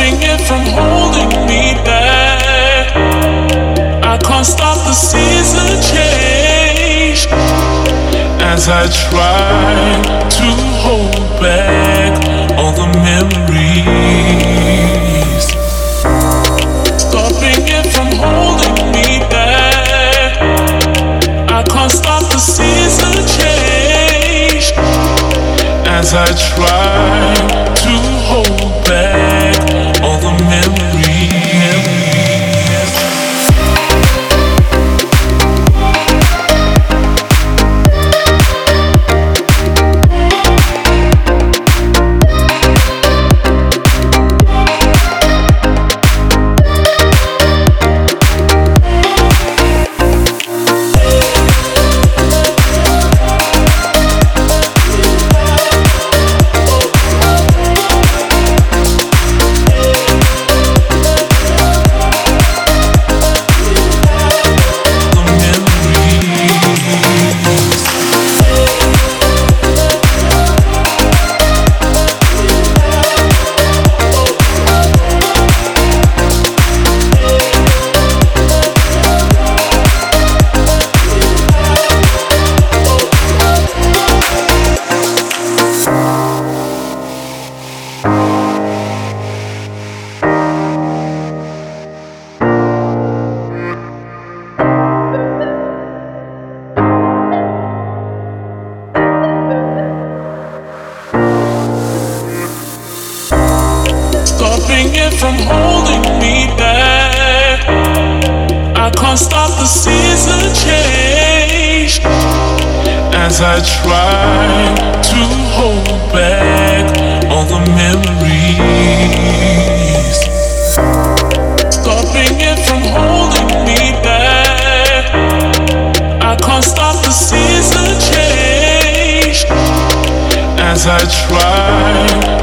keeping it from holding me back. I can't stop the season change. As I try to hold back all the memories, stopping it from holding me back. I can't stop the season change. As I try. From holding me back. I can't stop the season change as I try to hold back all the memories. Stopping it from holding me back. I can't stop the season change as I try